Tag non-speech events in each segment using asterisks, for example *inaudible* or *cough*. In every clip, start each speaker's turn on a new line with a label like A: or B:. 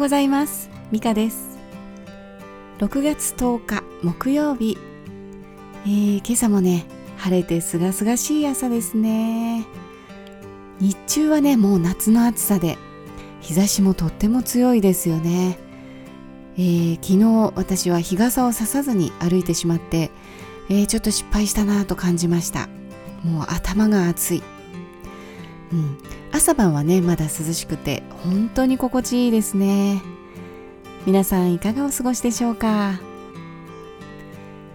A: ございます。ミカです。6月10日木曜日、えー、今朝もね晴れてすがすがしい朝ですね。日中はねもう夏の暑さで日差しもとっても強いですよね、えー、昨日私は日傘をささずに歩いてしまって、えー、ちょっと失敗したなと感じました。もう頭が熱い。うん、朝晩はねまだ涼しくて本当に心地いいですね。皆さんいかがお過ごしでしょうか、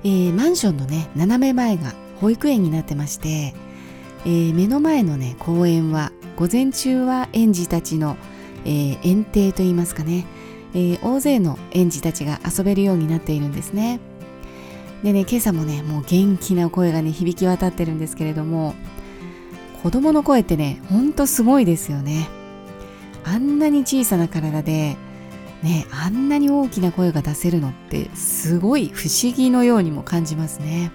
A: えー、マンションのね斜め前が保育園になってまして、えー、目の前のね公園は午前中は園児たちの、えー、園庭といいますかね、え大勢の園児たちが遊べるようになっているんですね。でね今朝もねもう元気な声がね響き渡ってるんですけれども子供の声ってねほんとすごいですよね。あんなに小さな体でねあんなに大きな声が出せるのってすごい不思議のようにも感じますね、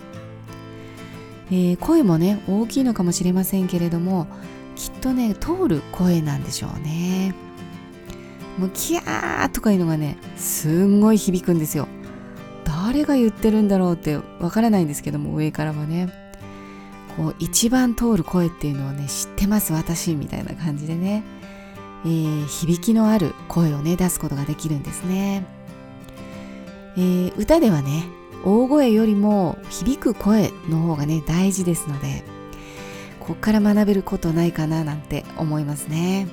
A: えー、声もね大きいのかもしれませんけれどもきっとね通る声なんでしょうね。もうキャーとかいうのがねすんごい響くんですよ。誰が言ってるんだろうってわからないんですけども上からはね。こう一番通る声っていうのをね知ってます私みたいな感じでね、えー、響きのある声をね出すことができるんですね、えー、歌ではね大声よりも響く声の方がね大事ですのでこっから学べることないかななんて思いますね、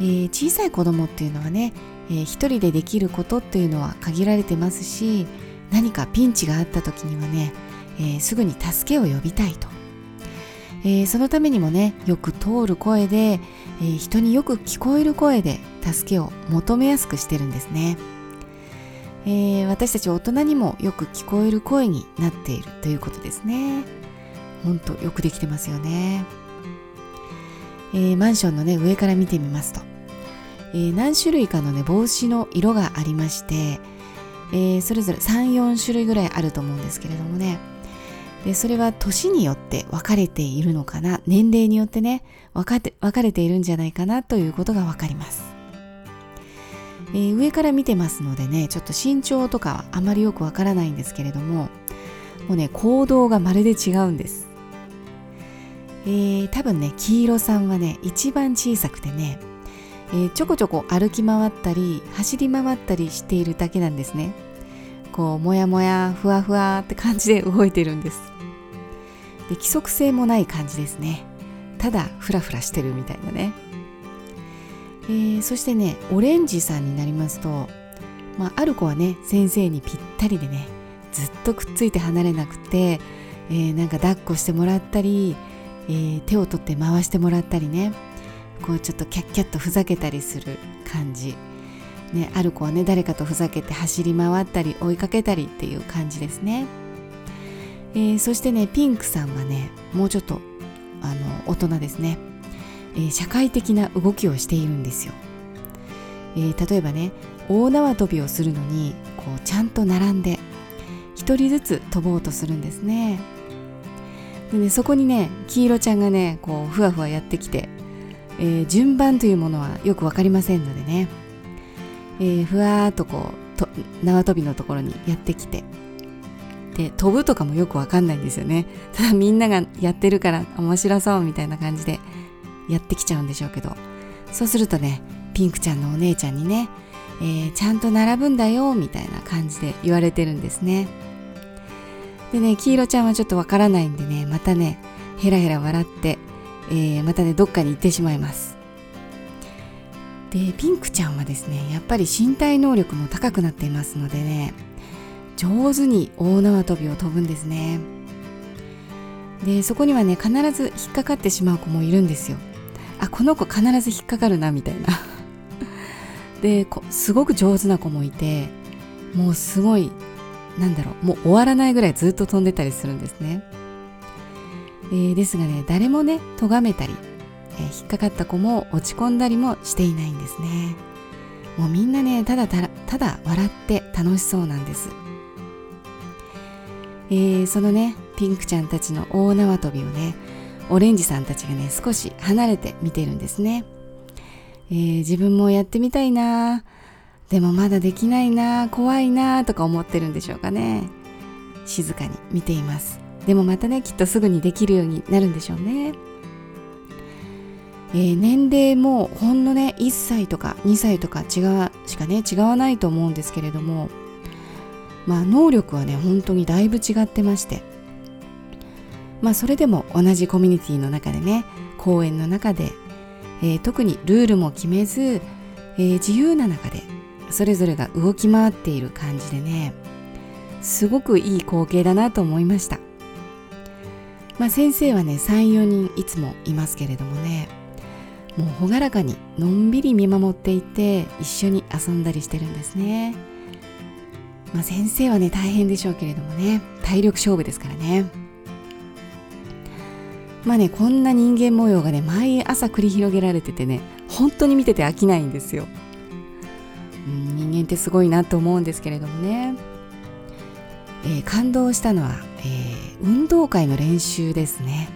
A: えー、小さい子供っていうのはね、えー、一人でできることっていうのは限られてますし何かピンチがあった時にはねえー、すぐに助けを呼びたいと、えー、そのためにもねよく通る声で、えー、人によく聞こえる声で助けを求めやすくしてるんですね、え私たち大人にもよく聞こえる声になっているということですね。ほんとよくできてますよね、えマンションのね上から見てみますと、え何種類かのね帽子の色がありまして、えそれぞれ34種類ぐらいあると思うんですけれどもね。でそれは年によって分かれているのかな？年齢によってね分かって分かれているんじゃないかな？ということが分かります、えー、上から見てますのでねちょっと身長とかはあまりよく分からないんですけれどももうね行動がまるで違うんです、えー、多分ね黄色さんはね一番小さくてね、えー、ちょこちょこ歩き回ったり走り回ったりしているだけなんですね。こうもやもやふわふわって感じで動いてるんです。で規則性もない感じですね。ただフラフラしてるみたいなね、えー、そしてねオレンジさんになりますと、まあ、ある子はね先生にぴったりでねずっとくっついて離れなくて、えー、なんか抱っこしてもらったり、えー、手を取って回してもらったりねこうちょっとキャッキャッとふざけたりする感じ。ね、ある子はね誰かとふざけて走り回ったり追いかけたりっていう感じですね。えー、そしてねピンクさんはねもうちょっとあの大人ですね、えー、社会的な動きをしているんですよ、えー、例えばね大縄跳びをするのにこうちゃんと並んで一人ずつ飛ぼうとするんですね。でねそこにね黄色ちゃんがねこうふわふわやってきて、え順番というものはよく分かりませんのでね、えふわーっとこうと縄跳びのところにやってきて。で飛ぶとかもよくわかんないんですよね。*laughs* ただみんながやってるから面白そうみたいな感じでやってきちゃうんでしょうけど。そうするとねピンクちゃんのお姉ちゃんにね、えー、ちゃんと並ぶんだよみたいな感じで言われてるんですね。でね黄色ちゃんはちょっとわからないんでねまたねヘラヘラ笑って、えー、またねどっかに行ってしまいます。でピンクちゃんはですねやっぱり身体能力も高くなっていますのでね上手に大縄跳びを飛ぶんですね。でそこにはね必ず引っかかってしまう子もいるんですよ。あこの子必ず引っかかるなみたいな。ですごく上手な子もいてもうすごいなんだろうもう終わらないぐらいずっと飛んでたりするんですね、えー、ですがね誰もね咎めたり、えー、引っかかった子も落ち込んだりもしていないんですね。もうみんなねただただ笑って楽しそうなんです。えー、そのねピンクちゃんたちの大縄跳びをねオレンジさんたちがね少し離れて見てるんですね、えー、自分もやってみたいな。でもまだできないな怖いなとか思ってるんでしょうかね。静かに見ています。でもまたねきっとすぐにできるようになるんでしょうね。えー、年齢もほんのね1歳とか2歳とか違うしかね違わないと思うんですけれどもまあ能力はね本当にだいぶ違ってまして。まあそれでも同じコミュニティの中でね公園の中で、えー、特にルールも決めず、えー、自由な中でそれぞれが動き回っている感じでねすごくいい光景だなと思いました。まあ先生はね34人いつもいますけれどもね。もう朗らかにのんびり見守っていて一緒に遊んだりしてるんですね。まあ先生はね大変でしょうけれどもね。体力勝負ですからね。まあねこんな人間模様がね毎朝繰り広げられててね本当に見てて飽きないんですよ、うん、人間ってすごいなと思うんですけれどもね、えー、感動したのは、えー、運動会の練習ですね。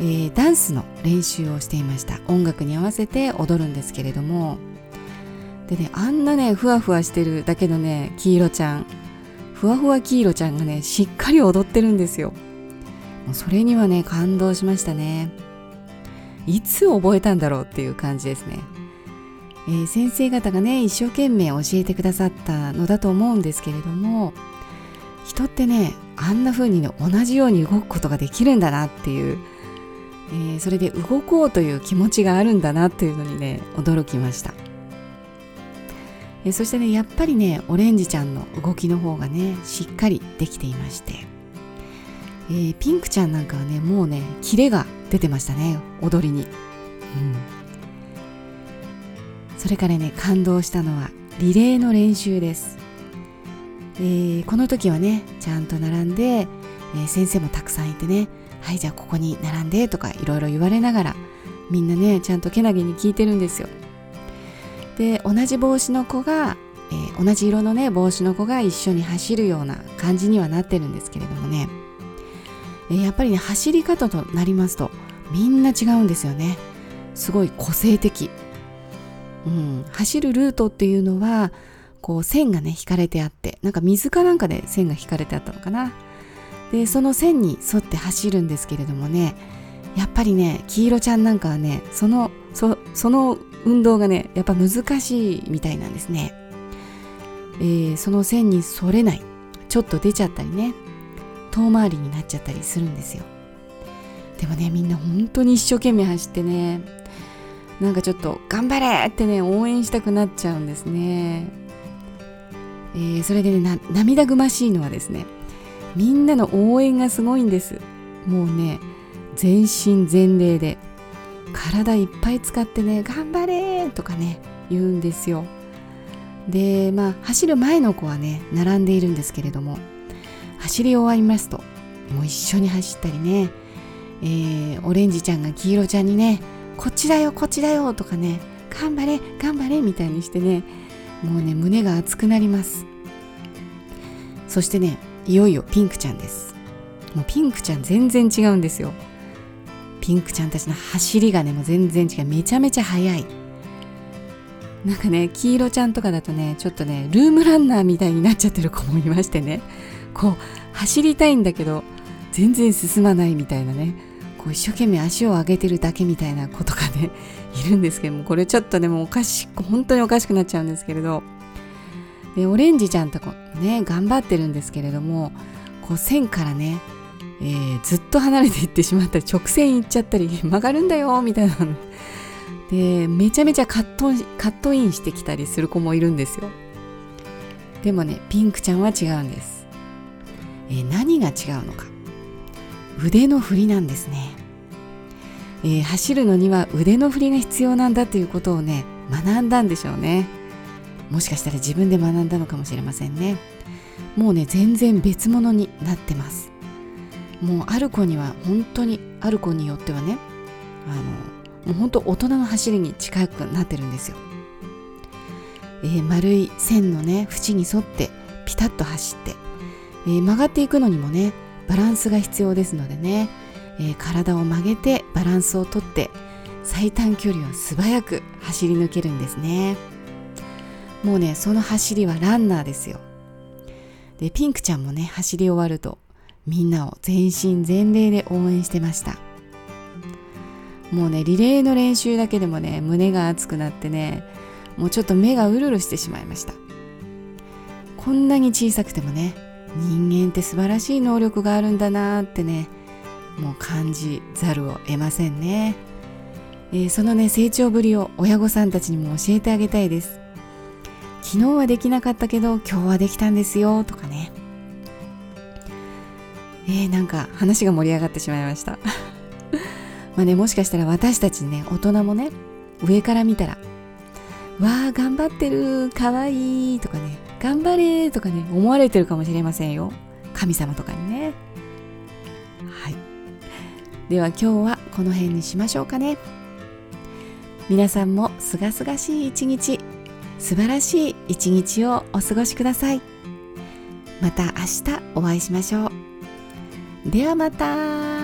A: えー、ダンスの練習をしていました。音楽に合わせて踊るんですけれども。でねあんなねふわふわしてるだけのね黄色ちゃん。ふわふわ黄色ちゃんがねしっかり踊ってるんですよ。もうそれにはね感動しましたね。いつ覚えたんだろうっていう感じですね、えー、先生方がね一生懸命教えてくださったのだと思うんですけれども人ってねあんな風にね同じように動くことができるんだなっていうえー、それで動こうという気持ちがあるんだなというのにね驚きました、えー、そしてねやっぱりねオレンジちゃんの動きの方がねしっかりできていまして、えー、ピンクちゃんなんかはねもうねキレが出てましたね踊りに、うん、それからね感動したのはリレーの練習です、えー、この時はねちゃんと並んで、えー、先生もたくさんいてねはいじゃあここに並んでとかいろいろ言われながらみんなねちゃんとけなげに聞いてるんですよ。で同じ帽子の子が、えー、同じ色のね帽子の子が一緒に走るような感じにはなってるんですけれどもね、えー、やっぱりね走り方となりますとみんな違うんですよね。すごい個性的、うん、走るルートっていうのはこう線がね引かれてあってなんか水かなんかで線が引かれてあったのかな。でその線に沿って走るんですけれどもねやっぱりね黄色ちゃんなんかはねそのそその運動がねやっぱ難しいみたいなんですね、えー、その線に沿れない。ちょっと出ちゃったりね遠回りになっちゃったりするんですよ。でもねみんな本当に一生懸命走ってねなんかちょっと頑張れってね応援したくなっちゃうんですね、えー、それでね涙ぐましいのはですねみんなの応援がすごいんです。もうね全身全霊で体いっぱい使ってね頑張れとかね言うんですよ。でまあ走る前の子はね並んでいるんですけれども走り終わりますともう一緒に走ったりね、えー、オレンジちゃんが黄色ちゃんにねこっちだよこっちだよとかね頑張れ頑張れみたいにしてねもうね胸が熱くなります。そしてねいよいよピンクちゃんです。もうピンクちゃん全然違うんですよ。ピンクちゃんたちの走りがねもう全然違う。めちゃめちゃ速い。なんかね黄色ちゃんとかだとねちょっとねルームランナーみたいになっちゃってる子もいましてね。こう走りたいんだけど全然進まないみたいなね。こう一生懸命足を上げてるだけみたいな子とかねいるんですけどもこれちょっとねもうおかしく本当におかしくなっちゃうんですけれど。でオレンジちゃんとこね頑張ってるんですけれどもこう線からね、えー、ずっと離れていってしまったり直線行っちゃったり *laughs* 曲がるんだよみたいな。でめちゃめちゃカットカットインしてきたりする子もいるんですよ。でもねピンクちゃんは違うんです、えー、何が違うのか。腕の振りなんですね、えー、走るのには腕の振りが必要なんだということをね学んだんでしょうね。もしかしたら自分で学んだのかもしれませんね。もうね全然別物になってます。もうある子には本当にある子によってはねあのもう本当大人の走りに近くなってるんですよ、えー、丸い線のね縁に沿ってピタッと走って、えー、曲がっていくのにもねバランスが必要ですのでね、えー、体を曲げてバランスをとって最短距離を素早く走り抜けるんですね。もうねその走りはランナーですよ。でピンクちゃんもね走り終わるとみんなを全身全霊で応援してました。もうねリレーの練習だけでもね胸が熱くなってねもうちょっと目がうるうるしてしまいました。こんなに小さくてもね人間って素晴らしい能力があるんだなーってねもう感じざるを得ませんね、えー、そのね成長ぶりを親御さんたちにも教えてあげたいです。昨日はできなかったけど今日はできたんですよとかね。えー、なんか話が盛り上がってしまいました。*laughs* まあねもしかしたら私たちね大人もね上から見たらわあ頑張ってるかわいいとかね頑張れとかね思われてるかもしれませんよ。神様とかにね。はい。では今日はこの辺にしましょうかね。皆さんもすがすがしい一日。素晴らしい一日をお過ごしください。また明日お会いしましょう。ではまた。